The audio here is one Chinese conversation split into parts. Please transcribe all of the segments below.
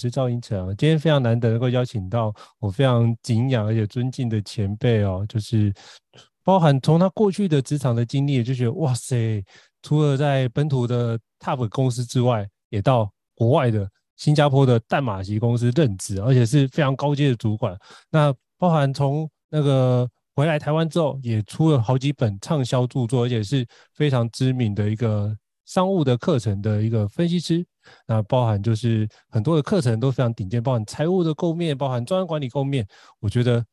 是赵英成啊，今天非常难得能够邀请到我非常敬仰而且尊敬的前辈哦，就是包含从他过去的职场的经历，就觉得哇塞，除了在本土的 TOP 公司之外，也到国外的新加坡的淡马锡公司任职，而且是非常高阶的主管。那包含从那个回来台湾之后，也出了好几本畅销著作，而且是非常知名的一个商务的课程的一个分析师。那包含就是很多的课程都非常顶尖，包含财务的构面，包含专案管理构面。我觉得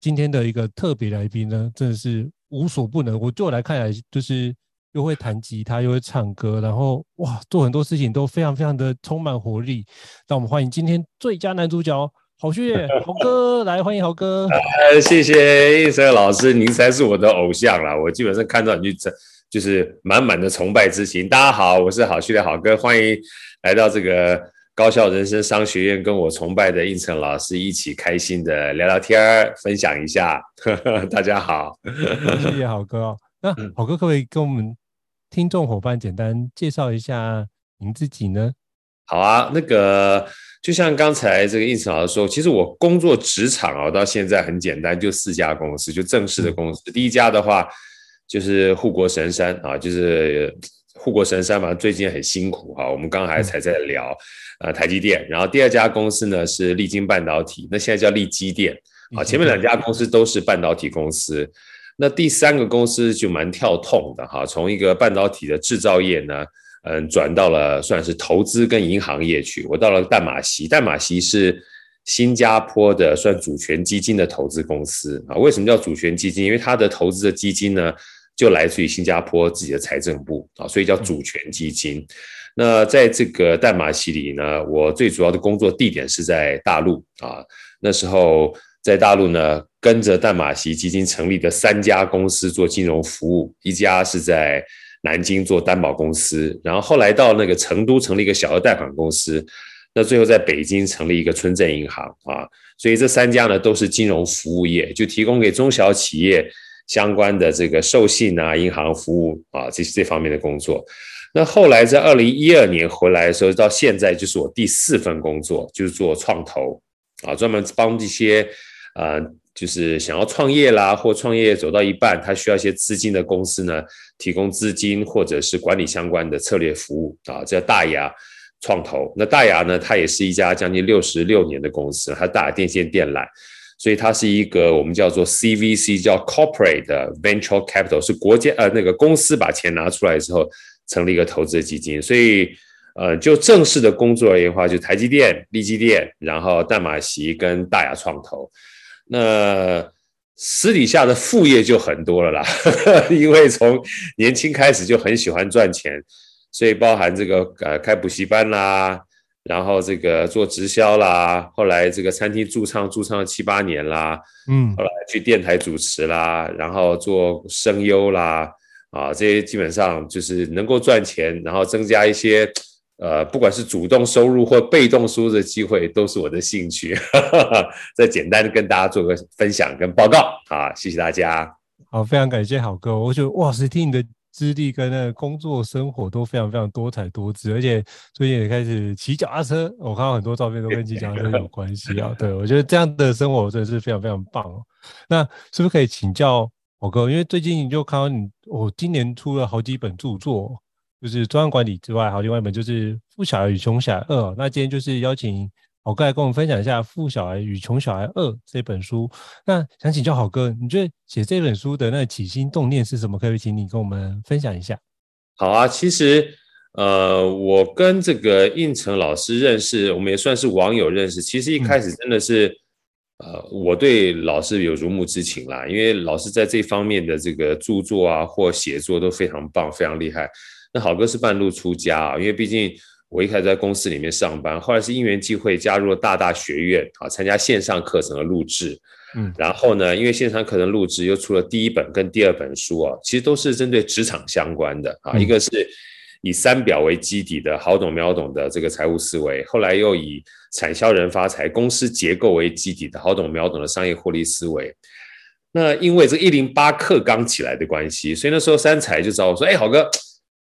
今天的一个特别来宾呢，真的是无所不能。我就来看来，就是又会弹吉他，又会唱歌，然后哇，做很多事情都非常非常的充满活力。让我们欢迎今天最佳男主角郝旭郝哥来，欢迎郝哥。呃，谢谢胤丞老师，您才是我的偶像啦。我基本上看到你就就是满满的崇拜之情。大家好，我是好序的好哥，欢迎。来到这个高校人生商学院，跟我崇拜的应成老师一起开心的聊聊天儿，分享一下。呵呵，大家好，谢谢好哥哦。那好哥可不可以跟我们听众伙伴简单介绍一下您自己呢？好啊，那个就像刚才这个应成老师说，其实我工作职场啊，到现在很简单，就四家公司，就正式的公司。嗯、第一家的话就是护国神山啊，就是。护国神山嘛，最近很辛苦哈。我们刚才才在聊，呃，台积电。然后第二家公司呢是力晶半导体，那现在叫力基电啊。前面两家公司都是半导体公司。那第三个公司就蛮跳痛的哈，从一个半导体的制造业呢，嗯，转到了算是投资跟银行业去。我到了淡马锡，淡马锡是新加坡的算主权基金的投资公司啊。为什么叫主权基金？因为它的投资的基金呢，就来自于新加坡自己的财政部啊，所以叫主权基金。那在这个淡马锡里呢，我最主要的工作地点是在大陆啊。那时候在大陆呢，跟着淡马锡基金成立的三家公司做金融服务，一家是在南京做担保公司，然后后来到那个成都成立一个小额贷款公司，那最后在北京成立一个村镇银行啊。所以这三家呢都是金融服务业，就提供给中小企业。相关的这个授信啊、银行服务啊，这这方面的工作。那后来在二零一二年回来的时候，到现在就是我第四份工作，就是做创投啊，专门帮这些呃，就是想要创业啦，或创业走到一半，他需要一些资金的公司呢，提供资金或者是管理相关的策略服务啊，叫大亚创投。那大亚呢，它也是一家将近六十六年的公司，它大亚电线电缆。所以它是一个我们叫做 CVC，叫 Corporate Venture Capital，是国家呃那个公司把钱拿出来之后成立一个投资基金。所以呃就正式的工作而言的话，就台积电、力积电，然后淡马锡跟大亚创投。那私底下的副业就很多了啦，因为从年轻开始就很喜欢赚钱，所以包含这个呃开补习班啦。然后这个做直销啦，后来这个餐厅驻唱驻唱七八年啦，嗯，后来去电台主持啦，然后做声优啦，啊，这些基本上就是能够赚钱，然后增加一些呃，不管是主动收入或被动收入的机会，都是我的兴趣。再简单的跟大家做个分享跟报告，好，谢谢大家。好，非常感谢好哥，我觉得哇，塞听你的。资历跟那个工作生活都非常非常多彩多姿，而且最近也开始骑脚踏车，我看到很多照片都跟骑脚踏车有关系啊。对，我觉得这样的生活真的是非常非常棒哦。那是不是可以请教郝哥？因为最近就看到你，我今年出了好几本著作，就是专案管理之外，还有另外一本就是《富小孩与穷小二》。那今天就是邀请。郝哥来跟我们分享一下《富小孩与穷小孩二》这本书。那想请教好哥，你觉得写这本书的那起心动念是什么？可以请你跟我们分享一下。好啊，其实呃，我跟这个应成老师认识，我们也算是网友认识。其实一开始真的是，嗯、呃，我对老师有如沐之情啦，因为老师在这方面的这个著作啊或写作都非常棒，非常厉害。那好哥是半路出家啊，因为毕竟。我一开始在公司里面上班，后来是因缘际会加入了大大学院啊，参加线上课程的录制。嗯，然后呢，因为线上课程录制又出了第一本跟第二本书啊，其实都是针对职场相关的啊。一个是以三表为基底的好懂秒懂的这个财务思维，后来又以产销人发财公司结构为基底的好懂秒懂的商业获利思维。那因为这一零八课刚起来的关系，所以那时候三采就找我说：“哎，郝哥。”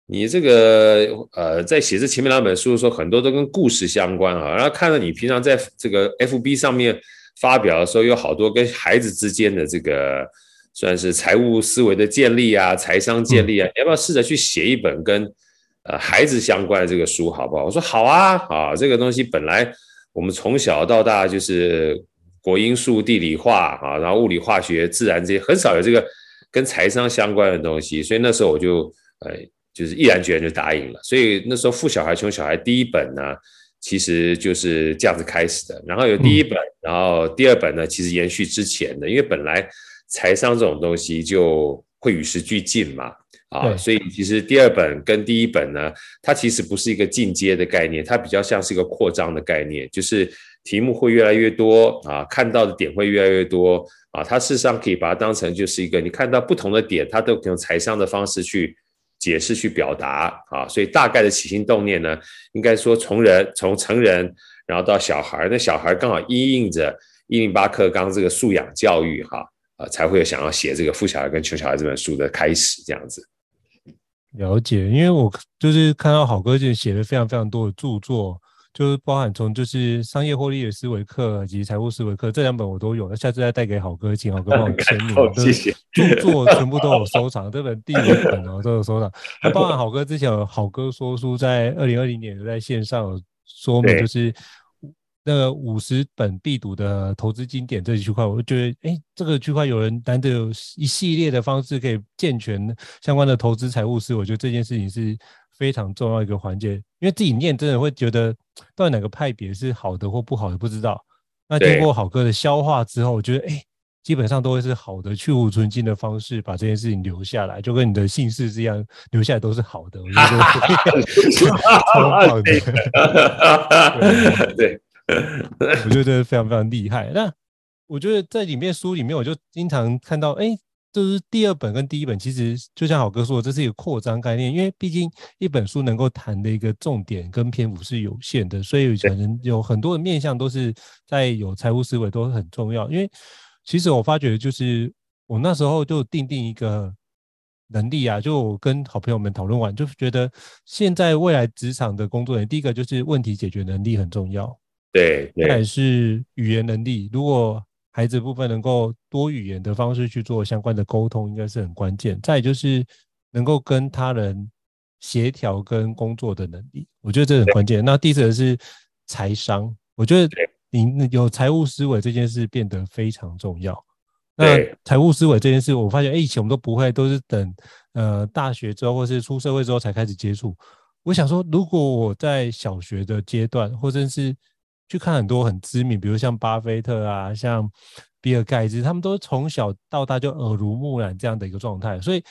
你这个呃，在写这前面两本书的时候，很多都跟故事相关啊。然后看到你平常在这个 FB 上面发表的时候，有好多跟孩子之间的这个算是财务思维的建立啊，财商建立啊，你要不要试着去写一本跟呃孩子相关的这个书，好不好？我说好啊，啊，这个东西本来我们从小到大就是国英数地理化啊，然后物理化学自然这些很少有这个跟财商相关的东西，所以那时候我就呃。就是毅然决然就答应了，所以那时候富小孩穷小孩第一本呢，其实就是这样子开始的。然后有第一本，然后第二本呢，其实延续之前的，因为本来财商这种东西就会与时俱进嘛，啊，所以其实第二本跟第一本呢，它其实不是一个进阶的概念，它比较像是一个扩张的概念，就是题目会越来越多啊，看到的点会越来越多啊，它事实上可以把它当成就是一个你看到不同的点，它都可以用财商的方式去。解释去表达啊，所以大概的起心动念呢，应该说从人从成人，然后到小孩，那小孩刚好因应着一零八课纲这个素养教育哈啊，才会有想要写这个富小孩跟穷小孩这本书的开始这样子。了解，因为我就是看到好哥就写了非常非常多的著作。就是包含从就是商业获利的思维课以及财务思维课这两本我都有，那下次再带给好哥，请好哥帮我 签名。谢谢。著 作全部都有收藏，这本第五本哦都有收藏。那包含好哥之前有好哥说书，在二零二零年在线上有说明，就是那个五十本必读的投资经典这一区块，我就觉得哎，这个区块有人难得有一系列的方式可以健全相关的投资财务思维，我觉得这件事情是非常重要一个环节，因为自己念真的会觉得。到底哪个派别是好的或不好的不知道。那经过好哥的消化之后，我觉得哎，基本上都会是好的，去芜存菁的方式把这件事情留下来，就跟你的姓氏一样，留下来都是好的。我觉得 超 棒的，对，我觉得非常非常厉害。那我觉得在里面书里面，我就经常看到哎。就是第二本跟第一本，其实就像好哥说的，这是一个扩张概念，因为毕竟一本书能够谈的一个重点跟篇幅是有限的，所以可能有很多的面向都是在有财务思维都很重要。因为其实我发觉，就是我那时候就定定一个能力啊，就我跟好朋友们讨论完，就觉得现在未来职场的工作人，第一个就是问题解决能力很重要，对，再来是语言能力，如果孩子部分能够多语言的方式去做相关的沟通，应该是很关键。再就是能够跟他人协调跟工作的能力，我觉得这很关键。那第四个是财商，我觉得你有财务思维这件事变得非常重要。那财务思维这件事，我发现，哎，以前我们都不会，都是等呃大学之后或是出社会之后才开始接触。我想说，如果我在小学的阶段，或者是去看很多很知名，比如像巴菲特啊，像比尔盖茨，他们都是从小到大就耳濡目染这样的一个状态。所以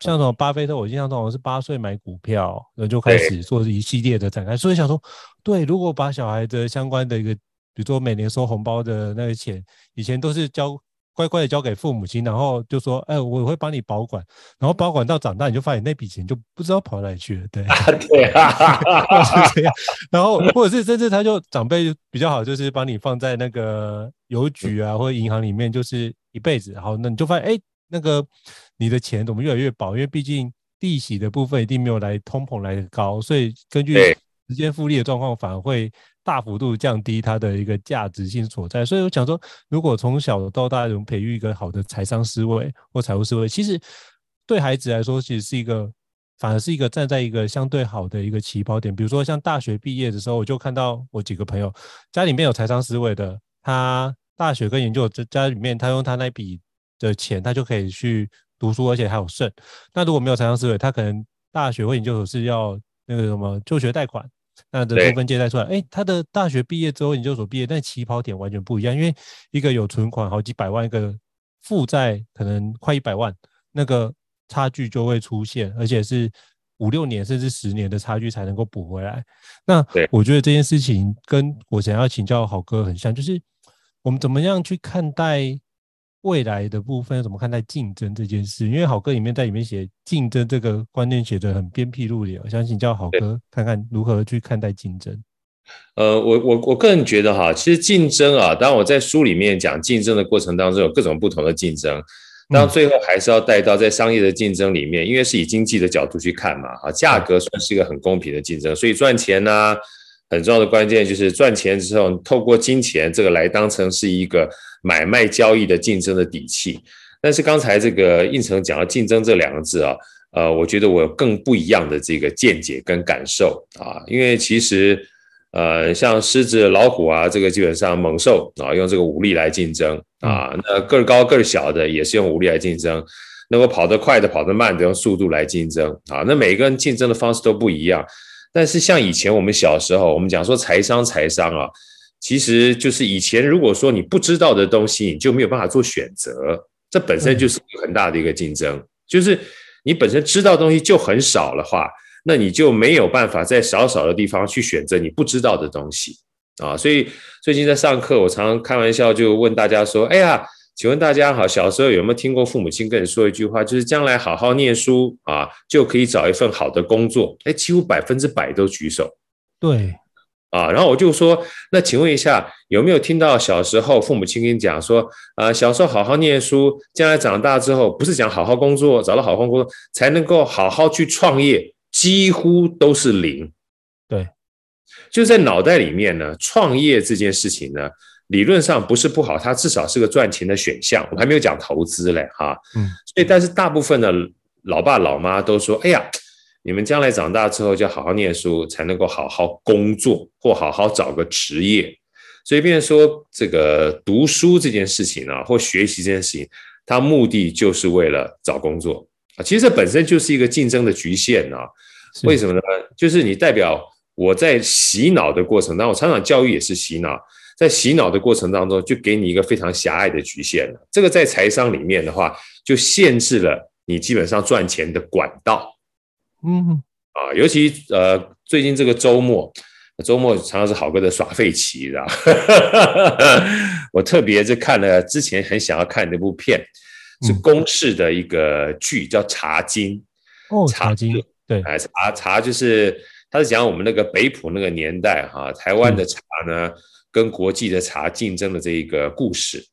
像什么巴菲特，我印象中我是八岁买股票，然后就开始做一系列的展开。所以想说，对，如果把小孩的相关的一个，比如说每年收红包的那个钱，以前都是交。乖乖的交给父母亲，然后就说：“哎，我会帮你保管。”然后保管到长大，你就发现那笔钱就不知道跑哪里去了。对，对啊，是这样。然后或者是甚至他就长辈比较好，就是帮你放在那个邮局啊或者银行里面，就是一辈子。好，那你就发现，哎，那个你的钱怎么越来越薄？因为毕竟利息的部分一定没有来通膨来的高，所以根据时间复利的状况，反而会。大幅度降低它的一个价值性所在，所以我想说，如果从小到大能培育一个好的财商思维或财务思维，其实对孩子来说，其实是一个反而是一个站在一个相对好的一个起跑点。比如说，像大学毕业的时候，我就看到我几个朋友家里面有财商思维的，他大学跟研究所家里面，他用他那笔的钱，他就可以去读书，而且还有剩。那如果没有财商思维，他可能大学或研究所是要那个什么就学贷款。那的部分借贷出来，哎，他的大学毕业之后，研究所毕业，但起跑点完全不一样，因为一个有存款好几百万，一个负债可能快一百万，那个差距就会出现，而且是五六年甚至十年的差距才能够补回来。那我觉得这件事情跟我想要请教好哥很像，就是我们怎么样去看待？未来的部分要怎么看待竞争这件事？因为好哥里面在里面写竞争这个观念写得很鞭辟入里，我相信叫好哥看看如何去看待竞争。呃，我我我个人觉得哈，其实竞争啊，当然我在书里面讲竞争的过程当中有各种不同的竞争，当然最后还是要带到在商业的竞争里面，因为是以经济的角度去看嘛，啊，价格算是一个很公平的竞争，所以赚钱呢、啊，很重要的关键就是赚钱之后，透过金钱这个来当成是一个买卖交易的竞争的底气。但是刚才这个应成讲到竞争这两个字啊，呃，我觉得我有更不一样的这个见解跟感受啊，因为其实。呃，像狮子、老虎啊，这个基本上猛兽啊，用这个武力来竞争啊。那个儿高个儿小的也是用武力来竞争，能够跑得快的、跑得慢的用速度来竞争啊。那每个人竞争的方式都不一样。但是像以前我们小时候，我们讲说财商、财商啊，其实就是以前如果说你不知道的东西，你就没有办法做选择，这本身就是很大的一个竞争。就是你本身知道的东西就很少的话。那你就没有办法在少少的地方去选择你不知道的东西啊，所以最近在上课，我常常开玩笑就问大家说：“哎呀，请问大家好，小时候有没有听过父母亲跟你说一句话，就是将来好好念书啊，就可以找一份好的工作？”哎，几乎百分之百都举手。对，啊，然后我就说：“那请问一下，有没有听到小时候父母亲跟你讲说，啊，小时候好好念书，将来长大之后不是讲好好工作，找到好好工作才能够好好去创业？”几乎都是零，对，就在脑袋里面呢。创业这件事情呢，理论上不是不好，它至少是个赚钱的选项。我还没有讲投资嘞，哈，嗯，所以但是大部分的老爸老妈都说：“哎呀，你们将来长大之后就好好念书，才能够好好工作或好好找个职业。”所以，变成说这个读书这件事情啊，或学习这件事情，它目的就是为了找工作啊。其实这本身就是一个竞争的局限啊，为什么呢？就是你代表我在洗脑的过程当中，我常常教育也是洗脑，在洗脑的过程当中，就给你一个非常狭隘的局限了。这个在财商里面的话，就限制了你基本上赚钱的管道。嗯，啊，尤其呃，最近这个周末，周末常常是好哥的耍废期，知道吧？我特别是看了之前很想要看那部片。是公视的一个剧，叫《茶经》。哦，茶经，对，哎，茶茶就是，他是讲我们那个北埔那个年代哈，台湾的茶呢，跟国际的茶竞争的这一个故事。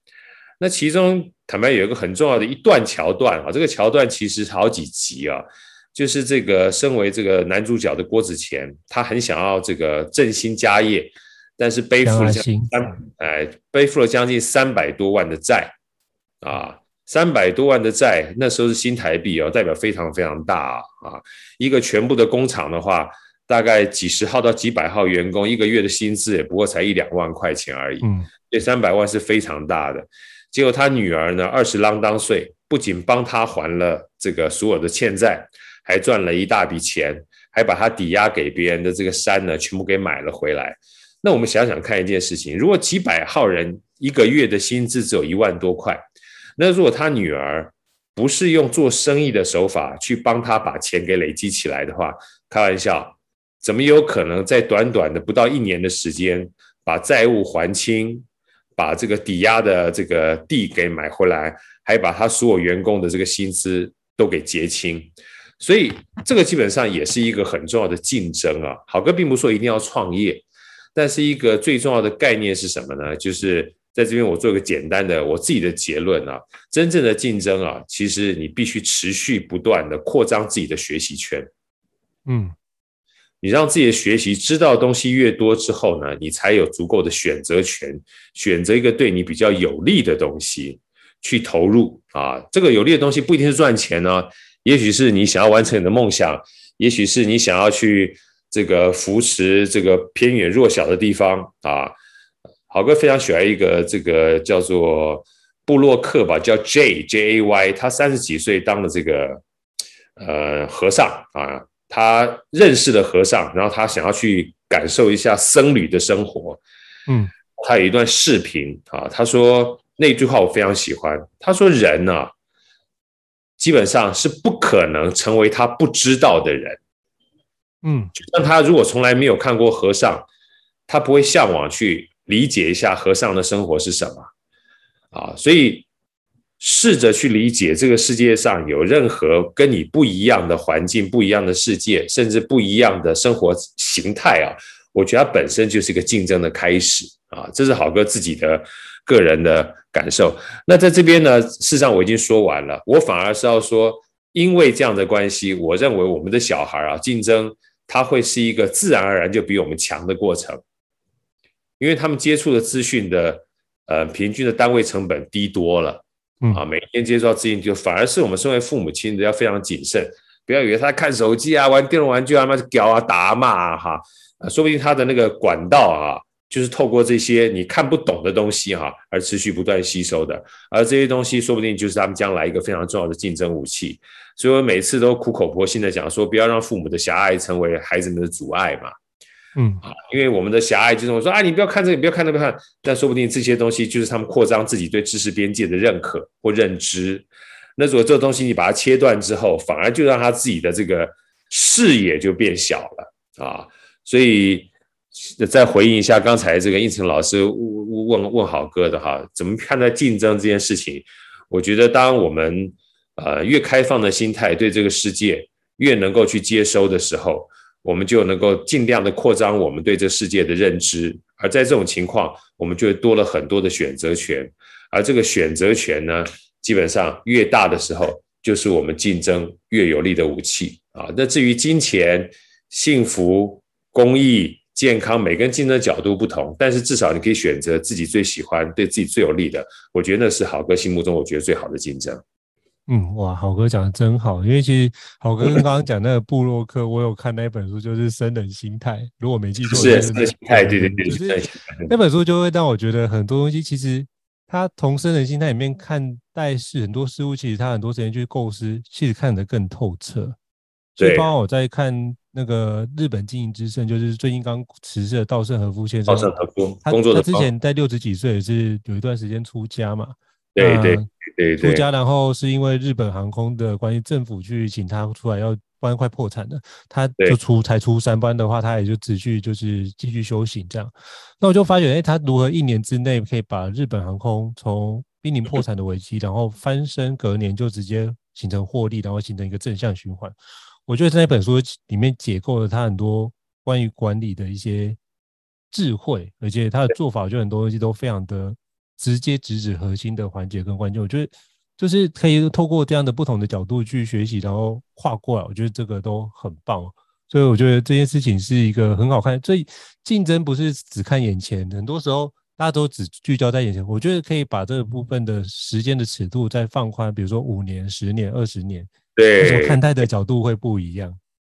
那其中坦白有一个很重要的一段桥段啊，这个桥段其实好几集啊，就是这个身为这个男主角的郭子乾，他很想要这个振兴家业，但是背负了将近三，哎，背负了将近三百多万的债啊。三百多万的债，那时候是新台币哦，代表非常非常大啊！一个全部的工厂的话，大概几十号到几百号员工，一个月的薪资也不过才一两万块钱而已。嗯，这三百万是非常大的。结果他女儿呢，二十郎当岁，不仅帮他还了这个所有的欠债，还赚了一大笔钱，还把他抵押给别人的这个山呢，全部给买了回来。那我们想想看一件事情，如果几百号人一个月的薪资只有一万多块。那如果他女儿不是用做生意的手法去帮他把钱给累积起来的话，开玩笑，怎么有可能在短短的不到一年的时间把债务还清，把这个抵押的这个地给买回来，还把他所有员工的这个薪资都给结清？所以这个基本上也是一个很重要的竞争啊。好哥并不说一定要创业，但是一个最重要的概念是什么呢？就是。在这边，我做一个简单的我自己的结论啊，真正的竞争啊，其实你必须持续不断的扩张自己的学习圈，嗯，你让自己的学习知道的东西越多之后呢，你才有足够的选择权，选择一个对你比较有利的东西去投入啊。这个有利的东西不一定是赚钱呢，也许是你想要完成你的梦想，也许是你想要去这个扶持这个偏远弱小的地方啊。好哥非常喜欢一个这个叫做布洛克吧，叫 J J A Y，他三十几岁当了这个呃和尚啊，他认识了和尚，然后他想要去感受一下僧侣的生活。嗯，他有一段视频啊，他说那句话我非常喜欢，他说人呢、啊，基本上是不可能成为他不知道的人。嗯，就像他如果从来没有看过和尚，他不会向往去。理解一下和尚的生活是什么啊？所以试着去理解这个世界上有任何跟你不一样的环境、不一样的世界，甚至不一样的生活形态啊！我觉得它本身就是一个竞争的开始啊！这是好哥自己的个人的感受。那在这边呢，事实上我已经说完了，我反而是要说，因为这样的关系，我认为我们的小孩啊，竞争它会是一个自然而然就比我们强的过程，因为他们接触的资讯的呃平均的单位成本低多了。啊，每天接触到资讯，就反而是我们身为父母亲的要非常谨慎，不要以为他看手机啊、玩电动玩具啊、妈的屌啊、打啊骂啊，哈，啊，说不定他的那个管道啊，就是透过这些你看不懂的东西哈，而持续不断吸收的，而这些东西说不定就是他们将来一个非常重要的竞争武器。所以我每次都苦口婆心的讲说，不要让父母的狭隘成为孩子们的阻碍嘛。嗯，啊，因为我们的狭隘就是我说啊，你不要看这个，你不要看那个看，但说不定这些东西就是他们扩张自己对知识边界的认可或认知。那如果这个东西你把它切断之后，反而就让他自己的这个视野就变小了啊。所以再回应一下刚才这个应成老师问问问好哥的哈，怎么看待竞争这件事情？我觉得当我们呃越开放的心态对这个世界越能够去接收的时候。我们就能够尽量的扩张我们对这世界的认知，而在这种情况，我们就多了很多的选择权，而这个选择权呢，基本上越大的时候，就是我们竞争越有利的武器啊。那至于金钱、幸福、公益、健康，每个人竞争角度不同，但是至少你可以选择自己最喜欢、对自己最有利的。我觉得那是好哥心目中我觉得最好的竞争。嗯，哇，好哥讲的真好，因为其实好哥刚刚讲那个布洛克，我有看那本书，就是《生人心态》，如果没记错，是生人心态，对对对，就是那本书就会让我觉得很多东西，其实他从生人心态里面看待事很多事物，其实他很多时间去构思，其实看得更透彻。所以，包括我在看那个日本经营之圣，就是最近刚辞世的稻盛和夫先生，稻盛和夫，他他之前在六十几岁也是有一段时间出家嘛，对对对。出家，然后是因为日本航空的关系，政府去请他出来，要不然快破产了，他就出才出三班的话他也就持续就是继续修行这样。那我就发觉，哎，他如何一年之内可以把日本航空从濒临破产的危机，然后翻身，隔年就直接形成获利，然后形成一个正向循环。我觉得在那本书里面解构了他很多关于管理的一些智慧，而且他的做法，就很多东西都非常的。直接直指核心的环节跟关键，我觉得就是可以透过这样的不同的角度去学习，然后跨过来，我觉得这个都很棒。所以我觉得这件事情是一个很好看。所以竞争不是只看眼前，很多时候大家都只聚焦在眼前。我觉得可以把这个部分的时间的尺度再放宽，比如说五年、十年、二十年，对，看待的角度会不一样。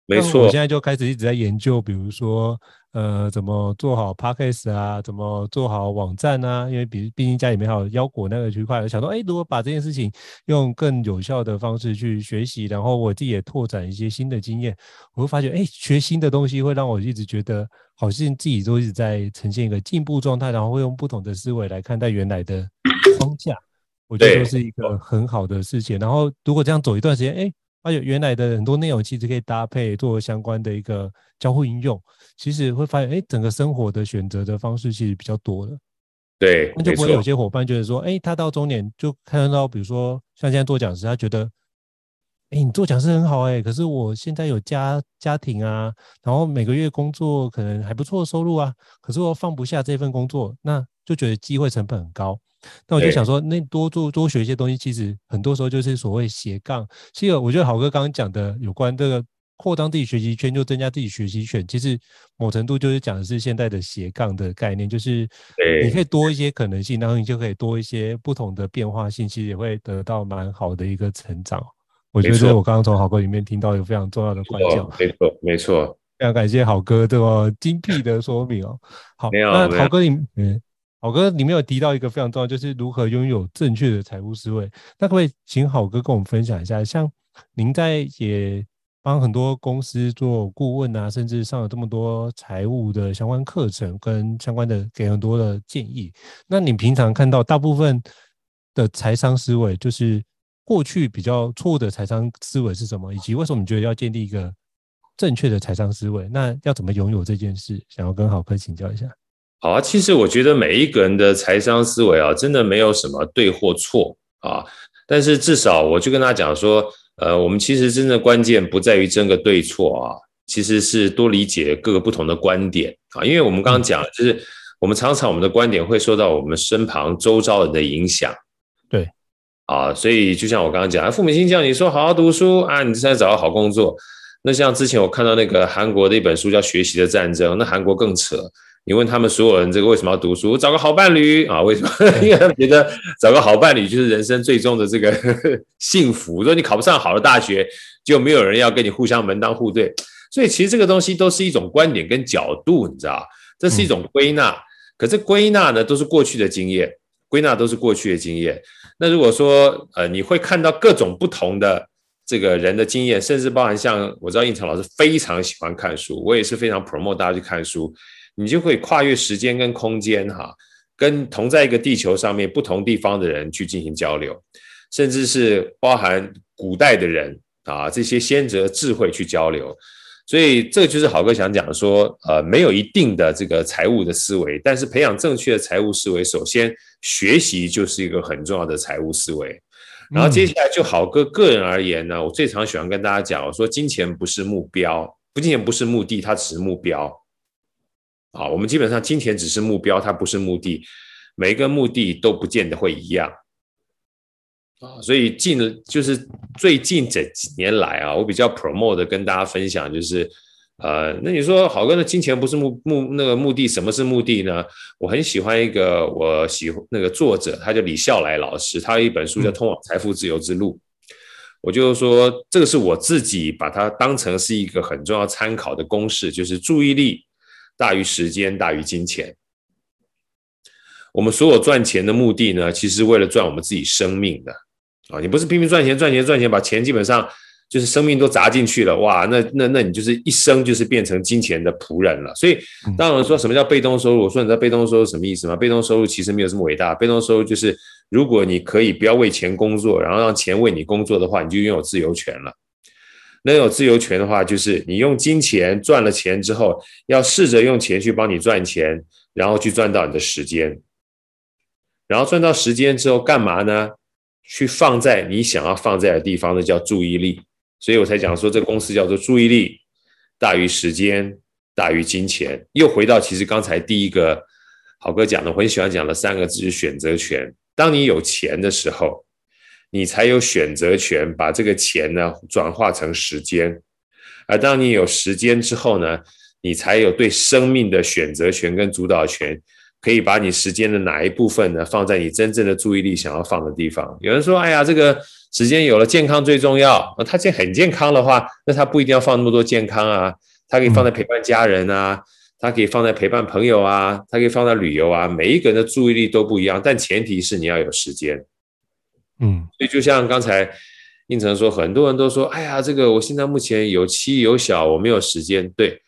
没错，我现在就开始一直在研究，比如说。呃，怎么做好 Podcast 啊？怎么做好网站啊？因为比毕竟家里面还有腰果那个区块，我想说，哎，如果把这件事情用更有效的方式去学习，然后我自己也拓展一些新的经验，我会发觉，哎，学新的东西会让我一直觉得，好像自己都一直在呈现一个进步状态，然后会用不同的思维来看待原来的框架，我觉得都是一个很好的事情。然后如果这样走一段时间，哎。而且原来的很多内容其实可以搭配做相关的一个交互应用，其实会发现，哎，整个生活的选择的方式其实比较多了。对，那就不会有些伙伴觉得说，哎，他到中年就看到，比如说像现在做讲师，他觉得，哎，你做讲师很好，哎，可是我现在有家家庭啊，然后每个月工作可能还不错的收入啊，可是我放不下这份工作，那就觉得机会成本很高。那我就想说，那多做多学一些东西，其实很多时候就是所谓斜杠。其实我觉得好哥刚刚讲的有关这个扩张自己学习圈，就增加自己学习圈，其实某程度就是讲的是现在的斜杠的概念，就是你可以多一些可能性，然后你就可以多一些不同的变化性，其实也会得到蛮好的一个成长。我觉得我刚刚从好哥里面听到一个非常重要的关键，没错，没错，非常感谢好哥这么精辟的说明哦。好，那好哥你嗯。好哥，你没有提到一个非常重要，就是如何拥有正确的财务思维。那可不可以请好哥跟我们分享一下？像您在也帮很多公司做顾问啊，甚至上了这么多财务的相关课程，跟相关的给很多的建议。那你平常看到大部分的财商思维，就是过去比较错误的财商思维是什么？以及为什么你觉得要建立一个正确的财商思维？那要怎么拥有这件事？想要跟好哥请教一下。好啊，其实我觉得每一个人的财商思维啊，真的没有什么对或错啊。但是至少我就跟他讲说，呃，我们其实真正的关键不在于争个对错啊，其实是多理解各个不同的观点啊。因为我们刚刚讲，就是我们常常我们的观点会受到我们身旁周遭人的影响。对，啊，所以就像我刚刚讲，父母亲叫你说好好读书啊，你现在找个好工作。那像之前我看到那个韩国的一本书叫《学习的战争》，那韩国更扯。你问他们所有人这个为什么要读书？找个好伴侣啊？为什么？因为他们觉得找个好伴侣就是人生最终的这个呵 呵幸福。如果你考不上好的大学，就没有人要跟你互相门当户对。所以其实这个东西都是一种观点跟角度，你知道？这是一种归纳。可是归纳呢，都是过去的经验，归纳都是过去的经验。那如果说呃，你会看到各种不同的这个人的经验，甚至包含像我知道胤丞老师非常喜欢看书，我也是非常 promote 大家去看书。你就会跨越时间跟空间，哈，跟同在一个地球上面不同地方的人去进行交流，甚至是包含古代的人啊，这些先哲智慧去交流。所以这就是好哥想讲说，呃，没有一定的这个财务的思维，但是培养正确的财务思维，首先学习就是一个很重要的财务思维。然后接下来就好哥个人而言呢，我最常喜欢跟大家讲，我说金钱不是目标，不，金钱不是目的，它只是目标。啊，我们基本上金钱只是目标，它不是目的，每一个目的都不见得会一样。啊，所以近就是最近这几年来啊，我比较 promote 的跟大家分享就是，呃，那你说好哥，那金钱不是目目那个目的，什么是目的呢？我很喜欢一个我喜欢那个作者，他叫李笑来老师，他有一本书叫《通往财富自由之路》，我就说这个是我自己把它当成是一个很重要参考的公式，就是注意力。大于时间，大于金钱。我们所有赚钱的目的呢，其实是为了赚我们自己生命的啊！你不是拼命赚钱、赚钱、赚钱，把钱基本上就是生命都砸进去了，哇！那那那你就是一生就是变成金钱的仆人了。所以，当然说什么叫被动收入？我说你知道被动收入什么意思吗？被动收入其实没有这么伟大。被动收入就是，如果你可以不要为钱工作，然后让钱为你工作的话，你就拥有自由权了。能有自由权的话，就是你用金钱赚了钱之后，要试着用钱去帮你赚钱，然后去赚到你的时间，然后赚到时间之后干嘛呢？去放在你想要放在的地方，那叫注意力。所以我才讲说，这个公司叫做注意力大于时间大于金钱。又回到其实刚才第一个好哥讲的，我很喜欢讲的三个字是：选择权。当你有钱的时候。你才有选择权，把这个钱呢转化成时间，而当你有时间之后呢，你才有对生命的选择权跟主导权，可以把你时间的哪一部分呢放在你真正的注意力想要放的地方。有人说：“哎呀，这个时间有了，健康最重要。”那他现在很健康的话，那他不一定要放那么多健康啊，他可以放在陪伴家人啊，它可以放在陪伴朋友啊，它可以放在旅游啊。每一个人的注意力都不一样，但前提是你要有时间。嗯，所以就像刚才应成说，很多人都说：“哎呀，这个我现在目前有妻有小，我没有时间。”对，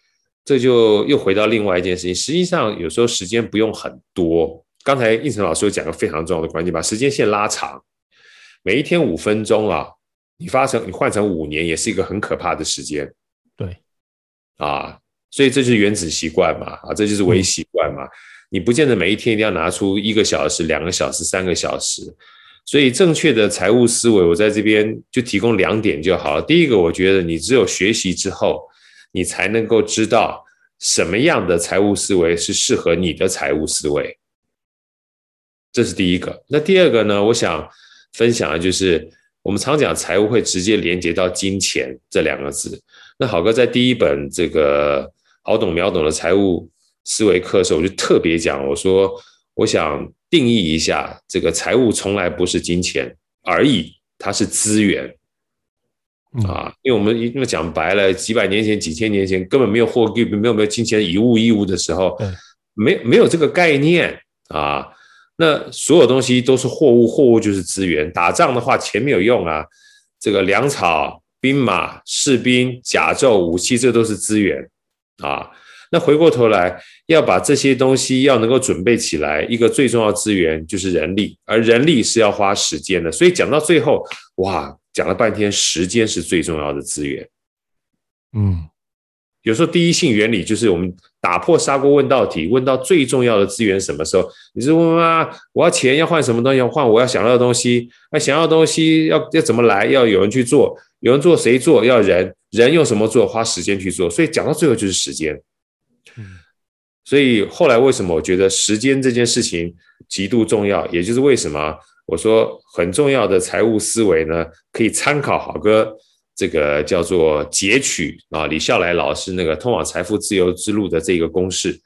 这就又回到另外一件事情。实际上，有时候时间不用很多。刚才应成老师有讲个非常重要的观点，把时间线拉长，每一天五分钟啊，你发成你换成五年，也是一个很可怕的时间。对，啊，所以这就是原子习惯嘛，啊，这就是微习惯嘛。你不见得每一天一定要拿出一个小时、两个小时、三个小时。所以，正确的财务思维，我在这边就提供两点就好了。第一个，我觉得你只有学习之后，你才能够知道什么样的财务思维是适合你的财务思维，这是第一个。那第二个呢？我想分享的就是，我们常讲财务会直接连接到金钱这两个字。那好哥在第一本这个好懂秒懂的财务思维课的时候，我就特别讲，我说我想。定义一下，这个财务从来不是金钱而已，它是资源啊。因为我们因为讲白了，几百年前、几千年前根本没有货币，没有没有金钱以物易物的时候，没没有这个概念啊。那所有东西都是货物，货物就是资源。打仗的话，钱没有用啊。这个粮草、兵马、士兵、甲胄、武器，这都是资源啊。那回过头来，要把这些东西要能够准备起来，一个最重要的资源就是人力，而人力是要花时间的。所以讲到最后，哇，讲了半天，时间是最重要的资源。嗯，有时候第一性原理就是我们打破砂锅问到底，问到最重要的资源什么时候？你是问啊，我要钱要换什么东西？要换我要想要的东西。那想要的东西要要怎么来？要有人去做，有人做谁做？要人，人用什么做？花时间去做。所以讲到最后就是时间。所以后来为什么我觉得时间这件事情极度重要，也就是为什么我说很重要的财务思维呢，可以参考好哥这个叫做截取啊李笑来老师那个通往财富自由之路的这个公式，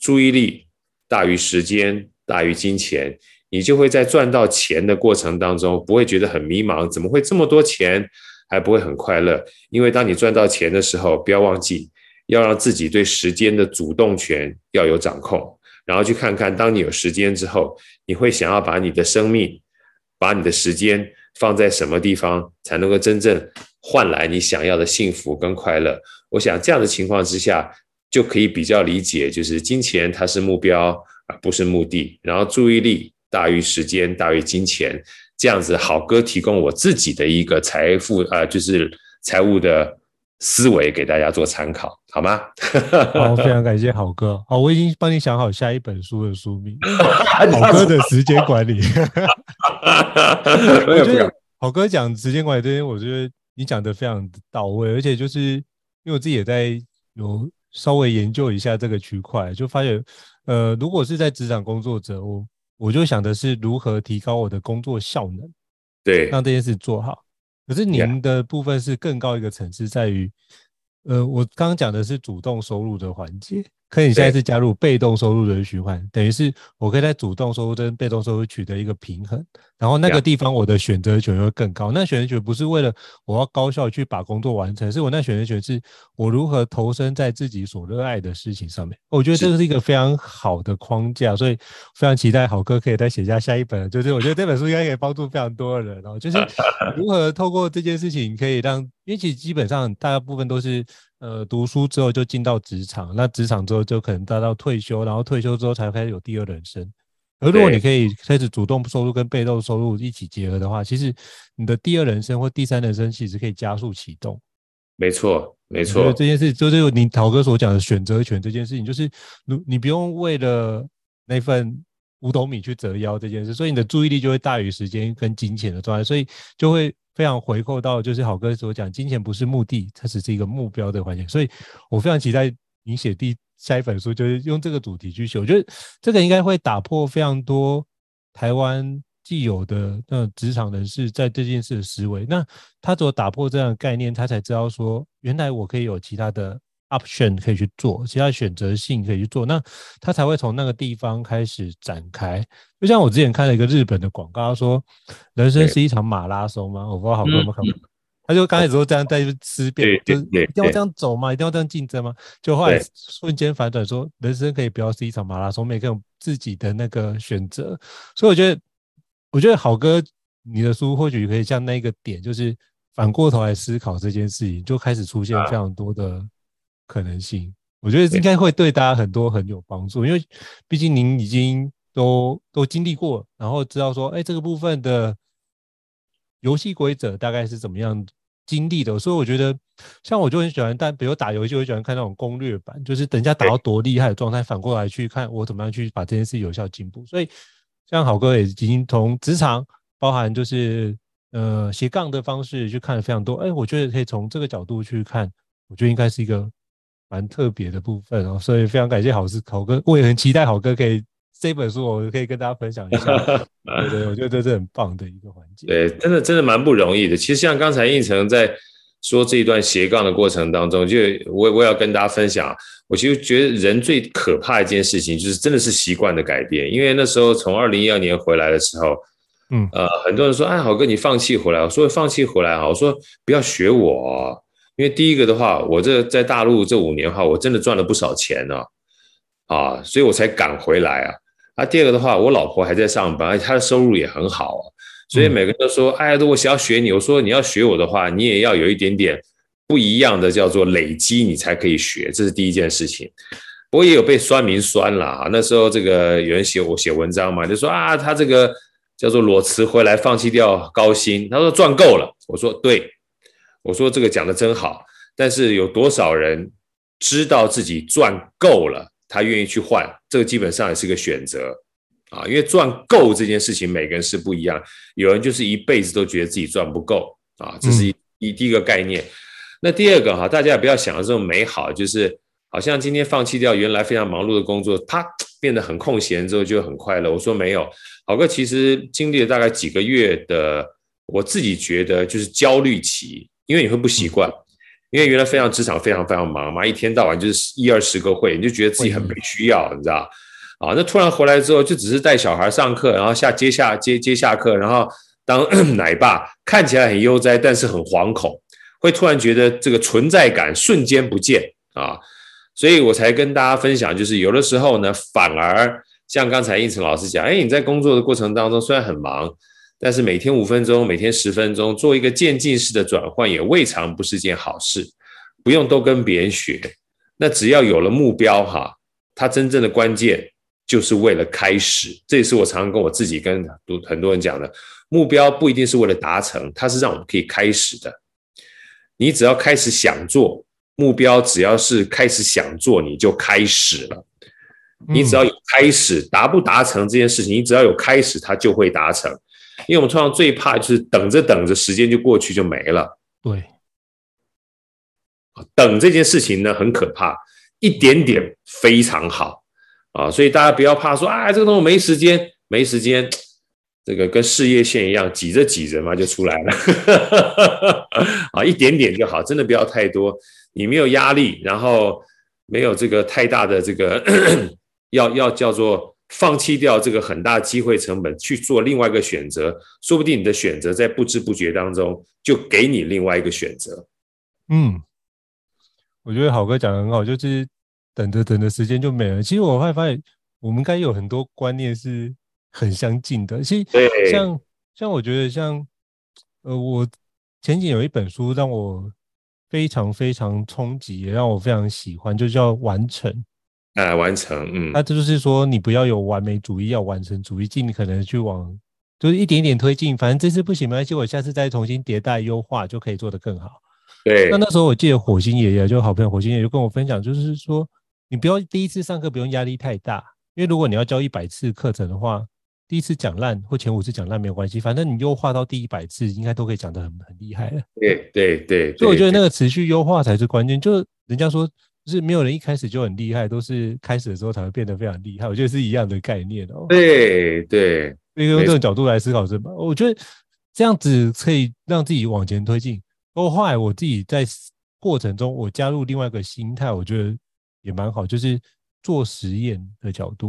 注意力大于时间大于金钱，你就会在赚到钱的过程当中不会觉得很迷茫，怎么会这么多钱，还不会很快乐？因为当你赚到钱的时候，不要忘记。要让自己对时间的主动权要有掌控，然后去看看，当你有时间之后，你会想要把你的生命、把你的时间放在什么地方，才能够真正换来你想要的幸福跟快乐？我想这样的情况之下，就可以比较理解，就是金钱它是目标而不是目的，然后注意力大于时间大于金钱，这样子，好哥提供我自己的一个财富啊、就是财务的。思维给大家做参考，好吗？好，非常感谢好哥。好，我已经帮你想好下一本书的书名，好哥的时间管理。我觉得好哥讲时间管理这边，我觉得你讲的非常到位，而且就是因为我自己也在有稍微研究一下这个区块，就发现，呃，如果是在职场工作者，我我就想的是如何提高我的工作效能，对，让这件事做好。可是您的部分是更高一个层次，在于，呃，我刚刚讲的是主动收入的环节。可你现在是加入被动收入的循环，等于是我可以在主动收入跟被动收入取得一个平衡，然后那个地方我的选择权会更高。那选择权不是为了我要高效去把工作完成，是我那选择权是我如何投身在自己所热爱的事情上面。我觉得这个是一个非常好的框架，所以非常期待好哥可以再写下下一本，就是我觉得这本书应该可以帮助非常多的人然后，就是 如何透过这件事情可以让，因为其实基本上大部分都是。呃，读书之后就进到职场，那职场之后就可能达到退休，然后退休之后才开始有第二人生。而如果你可以开始主动收入跟被动收入一起结合的话，其实你的第二人生或第三人生其实可以加速启动。没错，没错。这件事就是你陶哥所讲的选择权这件事情，就是你你不用为了那份五斗米去折腰这件事，所以你的注意力就会大于时间跟金钱的状态，所以就会。非常回扣到，就是好哥所讲，金钱不是目的，它只是一个目标的环节。所以我非常期待你写第下一本书，就是用这个主题去写。我觉得这个应该会打破非常多台湾既有的那职场人士在这件事的思维。那他所打破这样的概念，他才知道说，原来我可以有其他的。Option 可以去做，其他选择性可以去做，那他才会从那个地方开始展开。就像我之前看了一个日本的广告，他说人生是一场马拉松吗？我不知道好哥有没有看过。嗯、他就刚开始说这样在思辨，就是一定要这样走吗？一定要这样竞争吗？就后来瞬间反转说，人生可以不要是一场马拉松，每个人有自己的那个选择。所以我觉得，我觉得好哥你的书或许可以像那个点，就是反过头来思考这件事情，就开始出现非常多的。可能性，我觉得应该会对大家很多很有帮助，因为毕竟您已经都都经历过，然后知道说，哎，这个部分的游戏规则大概是怎么样经历的，所以我觉得，像我就很喜欢，但比如打游戏，我喜欢看那种攻略版，就是等一下打到多厉害的状态，反过来去看我怎么样去把这件事有效进步。所以，像好哥也已经从职场，包含就是呃斜杠的方式去看了非常多，哎，我觉得可以从这个角度去看，我觉得应该是一个。蛮特别的部分哦，所以非常感谢郝师郝哥，我也很期待好哥可以这本书，我可以跟大家分享一下。对对，我觉得这是很棒的一个环节。对，真的真的蛮不容易的。其实像刚才应成在说这一段斜杠的过程当中，就我我也要跟大家分享，我其实觉得人最可怕的一件事情，就是真的是习惯的改变。因为那时候从二零一二年回来的时候，嗯呃，很多人说，哎，好哥你放弃回来，我说放弃回来啊，我说不要学我。因为第一个的话，我这在大陆这五年的话，我真的赚了不少钱呢，啊，所以我才敢回来啊。啊，第二个的话，我老婆还在上班，而且她的收入也很好啊，所以每个人都说，哎，如果想要学你，我说你要学我的话，你也要有一点点不一样的叫做累积，你才可以学，这是第一件事情。不过也有被酸民酸了啊，那时候这个有人写我写文章嘛，就说啊，他这个叫做裸辞回来放弃掉高薪，他说赚够了，我说对。我说这个讲的真好，但是有多少人知道自己赚够了，他愿意去换？这个基本上也是个选择啊，因为赚够这件事情，每个人是不一样。有人就是一辈子都觉得自己赚不够啊，这是一第一个概念。那第二个哈，大家也不要想的这么美好，就是好像今天放弃掉原来非常忙碌的工作，啪变得很空闲之后就很快乐。我说没有，好哥其实经历了大概几个月的，我自己觉得就是焦虑期，因为你会不习惯，因为原来非常职场非常非常忙嘛，一天到晚就是一二十个会，你就觉得自己很没需要，你知道？啊，那突然回来之后就只是带小孩上课，然后下接下接接下课，然后当 奶爸，看起来很悠哉，但是很惶恐，会突然觉得这个存在感瞬间不见啊。所以我才跟大家分享，就是有的时候呢，反而像刚才应成老师讲，哎，你在工作的过程当中虽然很忙，但是每天五分钟，每天十分钟，做一个渐进式的转换，也未尝不是件好事。不用都跟别人学，那只要有了目标哈，它真正的关键就是为了开始。这也是我常常跟我自己跟很多人讲的，目标不一定是为了达成，它是让我们可以开始的。你只要开始想做。目标只要是开始想做，你就开始了。你只要有开始，达不达成这件事情，你只要有开始，它就会达成。因为我们通常最怕就是等着等着，时间就过去就没了。对，等这件事情呢很可怕，一点点非常好啊，所以大家不要怕说啊，这个东西没时间，没时间。这个跟事业线一样，挤着挤着嘛就出来了，啊，一点点就好，真的不要太多。你没有压力，然后没有这个太大的这个 要要叫做放弃掉这个很大机会成本去做另外一个选择，说不定你的选择在不知不觉当中就给你另外一个选择。嗯，我觉得好哥讲得很好，就是等着等着时间就没了。其实我会发现，我们该有很多观念是。很相近的，其实像像我觉得像呃，我前几年有一本书让我非常非常冲击，也让我非常喜欢，就叫《完成》。哎，完成，嗯，那这就是说你不要有完美主义，要完成主义，尽可能去往就是一点点推进，反正这次不行没关系，我下次再重新迭代优化就可以做得更好。对，那那时候我记得火星爷爷就好朋友火星爷爷就跟我分享，就是说你不要第一次上课不用压力太大，因为如果你要教一百次课程的话。第一次讲烂或前五次讲烂没有关系，反正你优化到第一百次，应该都可以讲得很很厉害了。对对对，所以我觉得那个持续优化才是关键。就人家说，就是没有人一开始就很厉害，都是开始的时候才会变得非常厉害。我觉得是一样的概念哦。对对，所以用这种角度来思考是吧？我觉得这样子可以让自己往前推进。不过后来我自己在过程中，我加入另外一个心态，我觉得也蛮好，就是做实验的角度。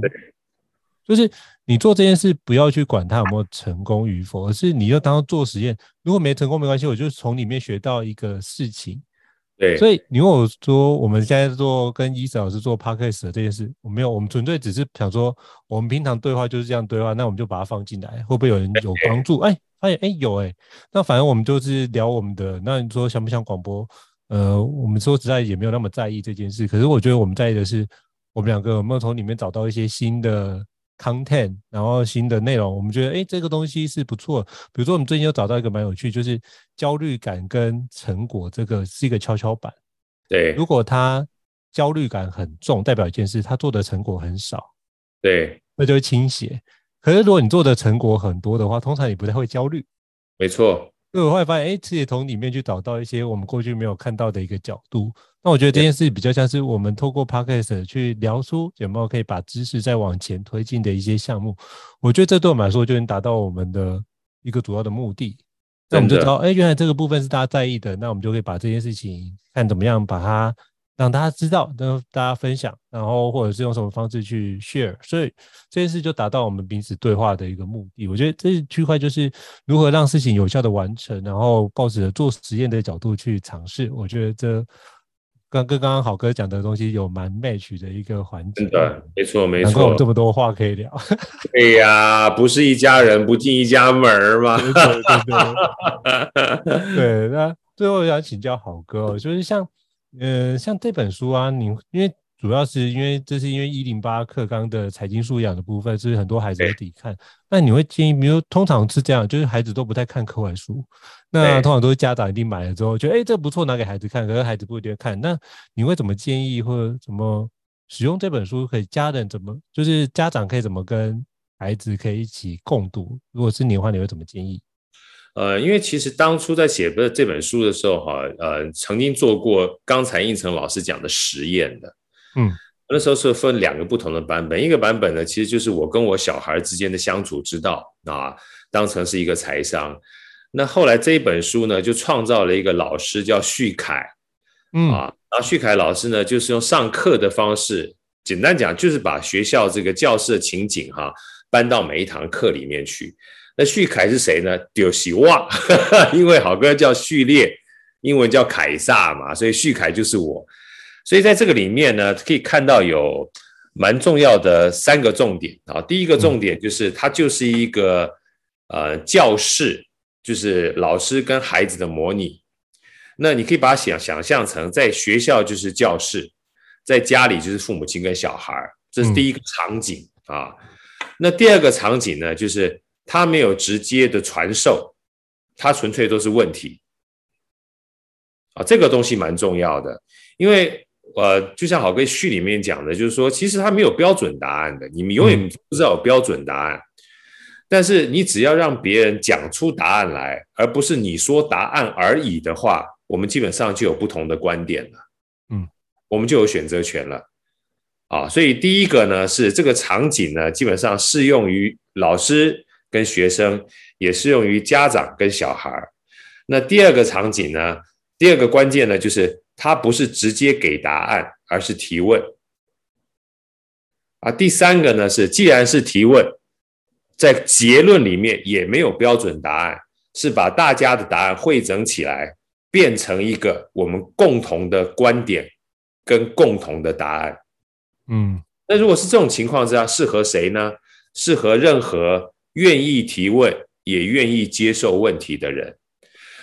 就是你做这件事，不要去管它有没有成功与否，而是你要当做实验。如果没成功没关系，我就从里面学到一个事情。对，所以你问我说，我们现在做跟伊森老师做 podcast 的这件事，我没有，我们纯粹只是想说，我们平常对话就是这样对话，那我们就把它放进来，会不会有人有帮助？哎，发现哎有哎，那反正我们就是聊我们的。那你说想不想广播？呃，我们说实在也没有那么在意这件事。可是我觉得我们在意的是，我们两个有没有从里面找到一些新的。content，然后新的内容，我们觉得哎，这个东西是不错。比如说，我们最近又找到一个蛮有趣，就是焦虑感跟成果，这个是一个跷跷板。对，如果他焦虑感很重，代表一件事，他做的成果很少。对，那就会倾斜。可是如果你做的成果很多的话，通常你不太会焦虑。没错。所以我会发现，哎，其实从里面去找到一些我们过去没有看到的一个角度。那我觉得这件事比较像是我们透过 Podcast 去聊出有没有可以把知识再往前推进的一些项目。我觉得这对我们来说就能达到我们的一个主要的目的。那我们就知道，哎，原来这个部分是大家在意的，那我们就可以把这件事情看怎么样把它。让大家知道，跟大家分享，然后或者是用什么方式去 share，所以这件事就达到我们彼此对话的一个目的。我觉得这区块就是如何让事情有效的完成，然后抱着做实验的角度去尝试。我觉得这跟跟刚刚好哥讲的东西有蛮 match 的一个环节。真的，没错没错。这么多话可以聊。对呀，不是一家人不进一家门嘛。对对对。对，那最后想请教好哥，就是像。呃，像这本书啊，你因为主要是因为这是因为一零八课纲的财经素养的部分，是很多孩子都得看。那你会建议，比如通常是这样，就是孩子都不太看课外书，那通常都是家长一定买了之后，觉得哎这不错，拿给孩子看，可是孩子不一定看。那你会怎么建议或者怎么使用这本书？可以家人怎么，就是家长可以怎么跟孩子可以一起共读？如果是你的话，你会怎么建议？呃，因为其实当初在写这这本书的时候，哈，呃，曾经做过刚才应成老师讲的实验的，嗯，那时候是分两个不同的版本，一个版本呢，其实就是我跟我小孩之间的相处之道啊，当成是一个财商。那后来这一本书呢，就创造了一个老师叫旭凯，嗯啊，然后旭凯老师呢，就是用上课的方式，简单讲就是把学校这个教室的情景哈、啊，搬到每一堂课里面去。那旭凯是谁呢？丢西哇，因为好哥叫序列，英文叫凯撒嘛，所以旭凯就是我。所以在这个里面呢，可以看到有蛮重要的三个重点啊。第一个重点就是它就是一个呃教室。就是老师跟孩子的模拟，那你可以把它想想象成在学校就是教室，在家里就是父母亲跟小孩，这是第一个场景啊。那第二个场景呢，就是他没有直接的传授，他纯粹都是问题。啊。这个东西蛮重要的，因为呃，就像好哥序里面讲的，就是说其实他没有标准答案的，你们永远不知道有标准答案。但是你只要让别人讲出答案来，而不是你说答案而已的话，我们基本上就有不同的观点了，嗯，我们就有选择权了，啊，所以第一个呢是这个场景呢，基本上适用于老师跟学生，也适用于家长跟小孩。那第二个场景呢，第二个关键呢，就是它不是直接给答案，而是提问。啊，第三个呢是，既然是提问。在结论里面也没有标准答案，是把大家的答案汇整起来，变成一个我们共同的观点跟共同的答案。嗯，那如果是这种情况之下，适合谁呢？适合任何愿意提问也愿意接受问题的人。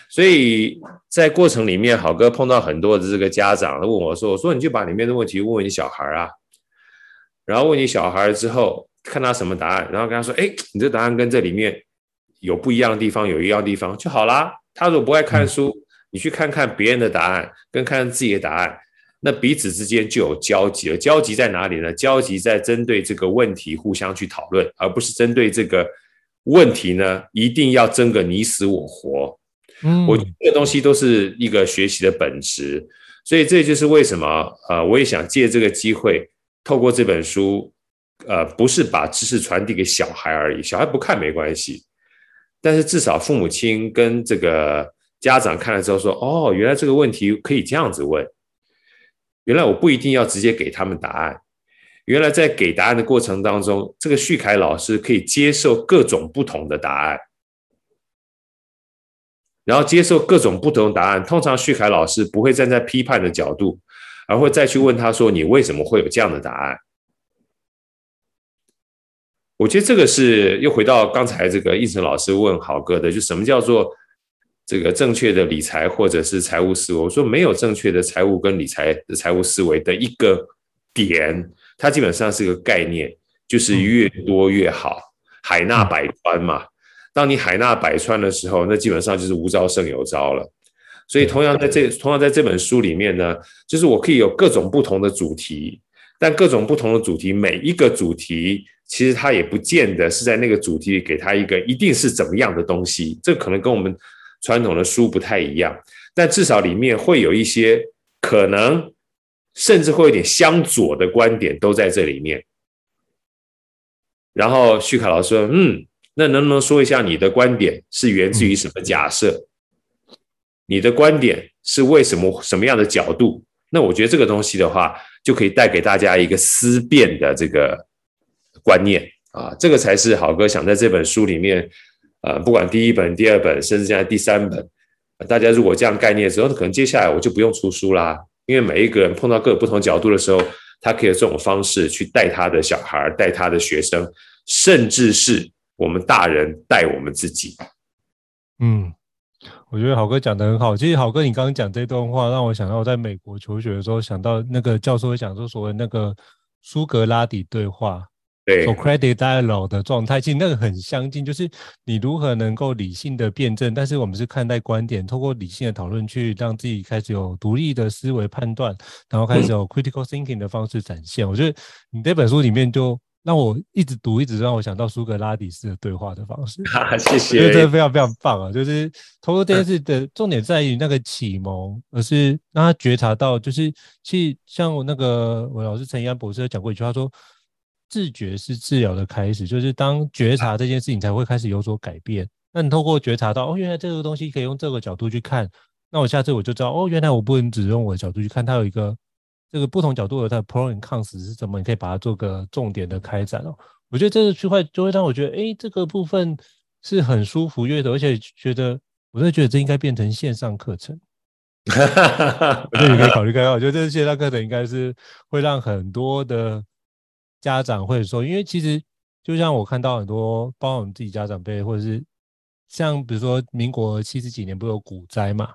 所以在过程里面，好哥碰到很多的这个家长问我说：“我说你就把里面的问题问问你小孩啊，然后问你小孩之后。”看他什么答案，然后跟他说：“哎，你这答案跟这里面有不一样的地方，有一样的地方就好啦。他如果不爱看书，你去看看别人的答案，跟看看自己的答案，那彼此之间就有交集了。交集在哪里呢？交集在针对这个问题互相去讨论，而不是针对这个问题呢，一定要争个你死我活。嗯，我觉得这个东西都是一个学习的本质。所以这就是为什么呃，我也想借这个机会，透过这本书。”呃，不是把知识传递给小孩而已，小孩不看没关系，但是至少父母亲跟这个家长看了之后说，哦，原来这个问题可以这样子问，原来我不一定要直接给他们答案，原来在给答案的过程当中，这个旭凯老师可以接受各种不同的答案，然后接受各种不同的答案，通常旭凯老师不会站在批判的角度，而会再去问他说，你为什么会有这样的答案？我觉得这个是又回到刚才这个胤丞老师问豪哥的，就什么叫做这个正确的理财或者是财务思维？我说没有正确的财务跟理财的财务思维的一个点，它基本上是个概念，就是越多越好，海纳百川嘛。当你海纳百川的时候，那基本上就是无招胜有招了。所以同样在这同样在这本书里面呢，就是我可以有各种不同的主题，但各种不同的主题，每一个主题。其实它也不见得是在那个主题里给他一个一定是怎么样的东西，这可能跟我们传统的书不太一样，但至少里面会有一些可能，甚至会有点相左的观点都在这里面。然后旭凯老师说：“嗯，那能不能说一下你的观点是源自于什么假设？你的观点是为什么什么样的角度？那我觉得这个东西的话，就可以带给大家一个思辨的这个。”观念啊，这个才是好哥想在这本书里面，呃，不管第一本、第二本，甚至现在第三本，大家如果这样概念的时候，可能接下来我就不用出书啦，因为每一个人碰到各种不同角度的时候，他可以有这种方式去带他的小孩，带他的学生，甚至是我们大人带我们自己。嗯，我觉得好哥讲得很好。其实好哥，你刚刚讲这段话，让我想到我在美国求学的时候，想到那个教授会讲说所谓那个苏格拉底对话。对 So credit dialogue 的状态，其实那个很相近，就是你如何能够理性的辩证，但是我们是看待观点，透过理性的讨论去让自己开始有独立的思维判断，然后开始有 critical thinking 的方式展现。嗯、我觉得你这本书里面就让我一直读，一直让我想到苏格拉底式的对话的方式。谢谢，我觉得这个非常非常棒啊！就是透过这件事的重点在于那个启蒙，而是让他觉察到，就是去像我那个我老师陈怡安博士讲过一句话说，自觉是治疗的开始，就是当觉察这件事情才会开始有所改变。那你透过觉察到，哦，原来这个东西可以用这个角度去看，那我下次我就知道，哦，原来我不能只用我的角度去看，它有一个。这个不同角度的它的 pro and cons 是什么？你可以把它做个重点的开展哦。我觉得这个区块就会让我觉得，哎，这个部分是很舒服悦的，而且觉得，我真的觉得这应该变成线上课程。我觉得你可以考虑看看。我觉得这个线上课程应该是会让很多的家长或者说，因为其实就像我看到很多，包括我们自己家长辈，或者是像比如说民国七十几年不是有股灾嘛？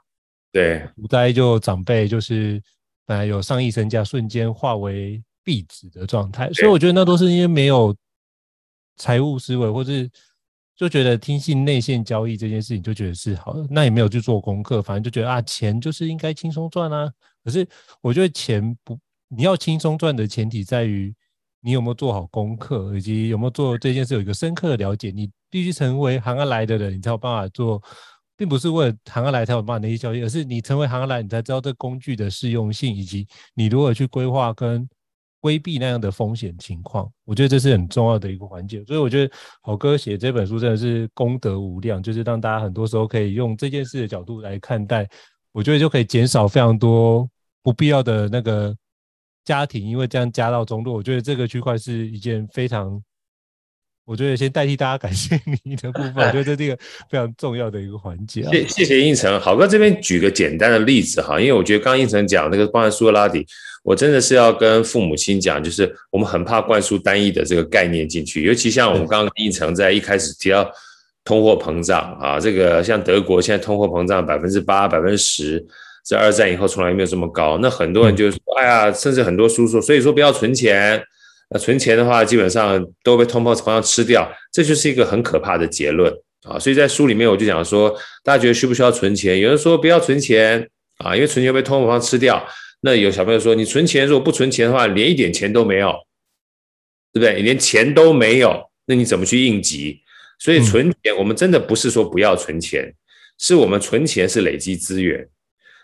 对，股灾就长辈就是。本来有上亿身价，瞬间化为废纸的状态，所以我觉得那都是因为没有财务思维，或是就觉得听信内线交易这件事情就觉得是好的，那也没有去做功课，反正就觉得啊，钱就是应该轻松赚啊。可是我觉得钱不，你要轻松赚的前提在于你有没有做好功课，以及有没有做这件事有一个深刻的了解。你必须成为行而来的人，你才有办法做。并不是为了行而来才有办法那些交易，而是你成为行而来，你才知道这工具的适用性，以及你如何去规划跟规避那样的风险情况。我觉得这是很重要的一个环节。所以我觉得好哥写这本书真的是功德无量，就是让大家很多时候可以用这件事的角度来看待，我觉得就可以减少非常多不必要的那个家庭，因为这样加到中落。我觉得这个区块是一件非常。我觉得先代替大家感谢你的部分，我觉得这是一个非常重要的一个环节。谢谢谢胤丞，郝哥这边举个简单的例子哈，因为我觉得刚刚胤丞讲那个包含苏格拉底，我真的是要跟父母亲讲，就是我们很怕灌输单一的这个概念进去，尤其像我们刚刚应成在一开始提到通货膨胀啊，这个像德国现在通货膨胀百分之八、百分之十，在二战以后从来没有这么高，那很多人就说，哎呀，甚至很多叔叔，所以说不要存钱。那存钱的话，基本上都被通货膨胀吃掉，这就是一个很可怕的结论啊！所以在书里面我就讲说，大家觉得需不需要存钱？有人说不要存钱啊，因为存钱被通货膨胀吃掉。那有小朋友说，你存钱如果不存钱的话，连一点钱都没有，对不对？你连钱都没有，那你怎么去应急？所以存钱，我们真的不是说不要存钱，是我们存钱是累积资源，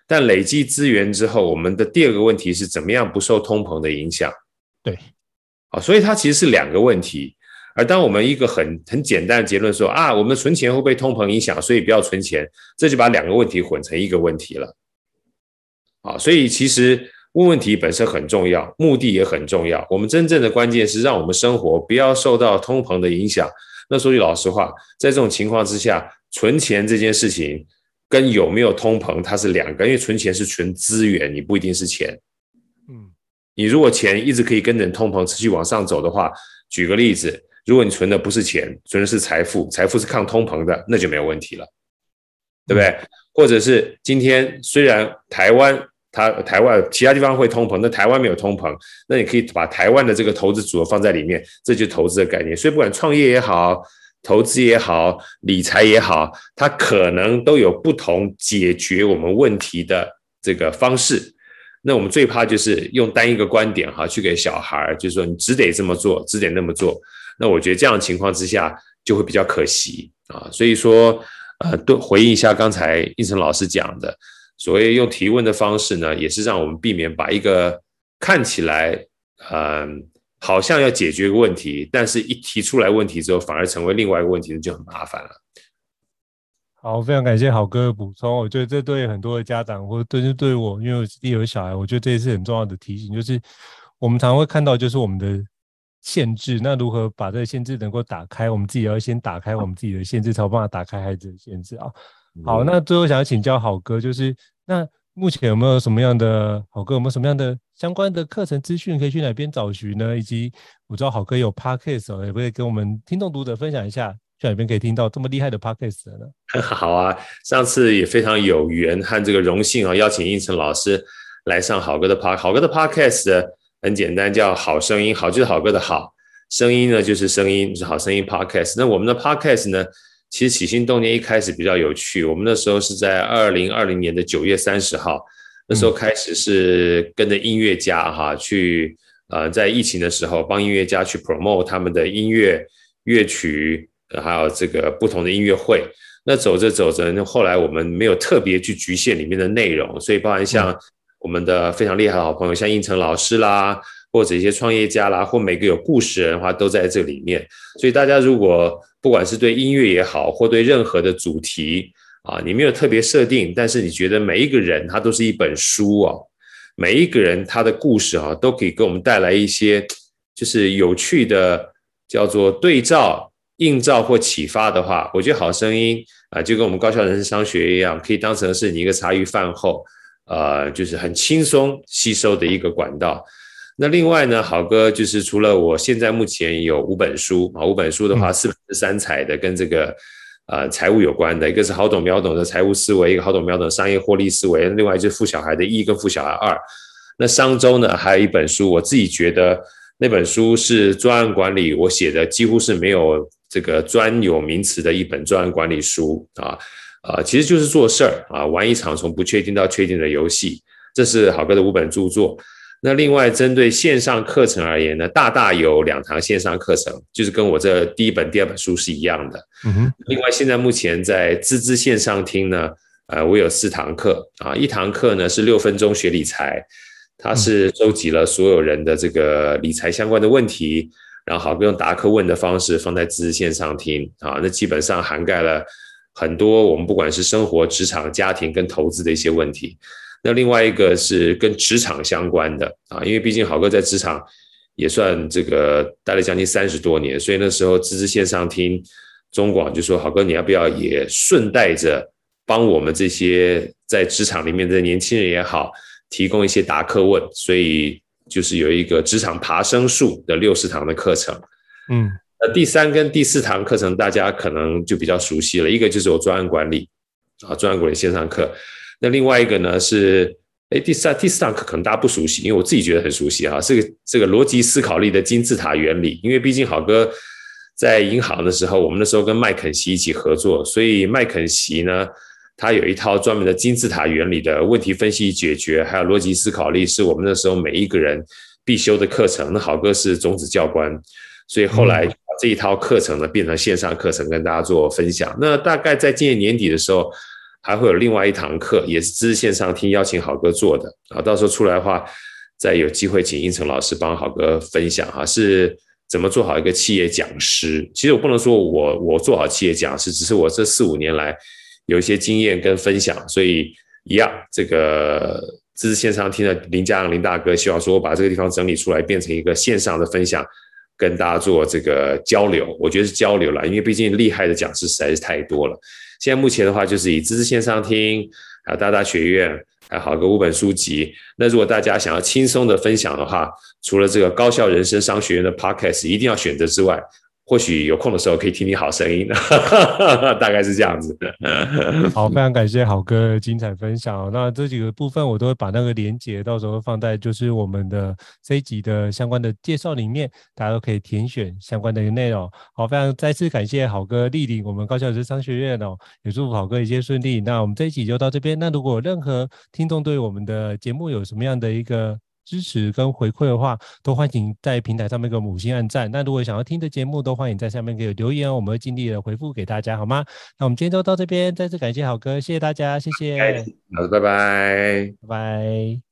但累积资源之后，我们的第二个问题是怎么样不受通膨的影响？对。啊，所以它其实是两个问题，而当我们一个很很简单的结论说啊，我们存钱会被通膨影响，所以不要存钱，这就把两个问题混成一个问题了。啊，所以其实问问题本身很重要，目的也很重要。我们真正的关键是让我们生活不要受到通膨的影响。那说句老实话，在这种情况之下，存钱这件事情跟有没有通膨它是两个，因为存钱是存资源，你不一定是钱。嗯你如果钱一直可以跟着通膨持续往上走的话，举个例子，如果你存的不是钱，存的是财富，财富是抗通膨的，那就没有问题了，对不对？或者是今天虽然台湾它台湾其他地方会通膨，那台湾没有通膨，那你可以把台湾的这个投资组合放在里面，这就是投资的概念。所以不管创业也好，投资也好，理财也好，它可能都有不同解决我们问题的这个方式。那我们最怕就是用单一个观点哈，去给小孩儿，就是说你只得这么做，只得那么做。那我觉得这样的情况之下就会比较可惜啊。所以说，呃，对，回应一下刚才应成老师讲的，所谓用提问的方式呢，也是让我们避免把一个看起来嗯、好像要解决一个问题，但是一提出来问题之后，反而成为另外一个问题，就很麻烦了。好，非常感谢好哥的补充。我觉得这对很多的家长，或者对对我，因为我自己有小孩，我觉得这也是很重要的提醒。就是我们常会看到，就是我们的限制。那如何把这个限制能够打开？我们自己要先打开我们自己的限制，才有办法打开孩子的限制啊。好，那最后想要请教好哥，就是那目前有没有什么样的好哥有没有什么样的相关的课程资讯可以去哪边找寻呢？以及我知道好哥有 Podcast，也可以跟我们听众读者分享一下。去哪边可以听到这么厉害的 podcast 呢？好啊，上次也非常有缘和这个荣幸啊，邀请应成老师来上好哥的 pod 好哥的 podcast 很简单，叫好声音，好就是好哥的好，声音呢就是声音，就是好声音 podcast。那我们的 podcast 呢，其实起心动念一开始比较有趣，我们那时候是在二零二零年的九月三十号，那时候开始是跟着音乐家哈去。呃，在疫情的时候帮音乐家去 promote 他们的音乐乐曲，还有这个不同的音乐会。那走着走着，那后来我们没有特别去局限里面的内容，所以包含像我们的非常厉害的好朋友，像应成老师啦，或者一些创业家啦，或每个有故事人的话，都在这里面。所以大家如果不管是对音乐也好，或对任何的主题啊，你没有特别设定，但是你觉得每一个人他都是一本书啊，每一个人他的故事啊，都可以给我们带来一些就是有趣的叫做对照、映照或启发的话，我觉得好声音啊，就跟我们高校人生商学一样，可以当成是你一个茶余饭后，呃，就是很轻松吸收的一个管道。那另外呢，好哥就是除了我现在目前有五本书啊，五本书的话，四本是三彩的，跟这个呃财务有关的，一个是好懂秒懂的财务思维，一个好懂秒懂的商业获利思维，另外就是富小孩的一跟富小孩二。那上周呢，还有一本书，我自己觉得那本书是专案管理，我写的几乎是没有这个专有名词的一本专案管理书啊啊，其实就是做事儿啊，玩一场从不确定到确定的游戏，这是好哥的五本著作。那另外，针对线上课程而言呢，大大有两堂线上课程，就是跟我这第一本、第二本书是一样的。嗯哼。另外，现在目前在滋滋线上听呢，呃，我有四堂课啊，一堂课呢是六分钟学理财，它是收集了所有人的这个理财相关的问题，然后好用答客问的方式放在滋滋线上听啊，那基本上涵盖了很多我们不管是生活、职场、家庭跟投资的一些问题。那另外一个是跟职场相关的啊，因为毕竟好哥在职场也算这个待了将近三十多年，所以那时候芝芝线上听中广就说，好哥你要不要也顺带着帮我们这些在职场里面的年轻人也好，提供一些答客问，所以就是有一个职场爬升术的六十堂的课程。嗯，那第三跟第四堂课程大家可能就比较熟悉了，一个就是我专案管理啊，专案管理线上课。那另外一个呢是，哎，第三、第四堂课可能大家不熟悉，因为我自己觉得很熟悉哈，这个这个逻辑思考力的金字塔原理。因为毕竟好哥在银行的时候，我们那时候跟麦肯锡一起合作，所以麦肯锡呢，他有一套专门的金字塔原理的问题分析解决，还有逻辑思考力，是我们那时候每一个人必修的课程。那好哥是种子教官，所以后来把这一套课程呢变成线上课程，跟大家做分享。那大概在今年年底的时候。还会有另外一堂课，也是知识线上听，邀请郝哥做的啊。到时候出来的话，再有机会请应成老师帮郝哥分享哈，是怎么做好一个企业讲师。其实我不能说我我做好企业讲师，只是我这四五年来有一些经验跟分享，所以一样，这个滋滋线上听的林家阳林大哥，希望说我把这个地方整理出来，变成一个线上的分享，跟大家做这个交流。我觉得是交流啦，因为毕竟厉害的讲师实在是太多了。现在目前的话，就是以知识线上听，还有大大学院，还有好个五本书籍。那如果大家想要轻松的分享的话，除了这个高校人生商学院的 Podcast 一定要选择之外，或许有空的时候可以听听好声音，大概是这样子的。好，非常感谢好哥的精彩分享。那这几个部分我都会把那个连接到时候放在就是我们的这一集的相关的介绍里面，大家都可以填选相关的一个内容。好，非常再次感谢好哥莅临我们高校职商学院哦，也祝福好哥一切顺利。那我们这一集就到这边。那如果任何听众对我们的节目有什么样的一个支持跟回馈的话，都欢迎在平台上面给我们五星按赞。那如果想要听的节目，都欢迎在下面给我留言，我们会尽力的回复给大家，好吗？那我们今天就到这边，再次感谢好哥，谢谢大家，谢谢，好，拜拜，拜拜。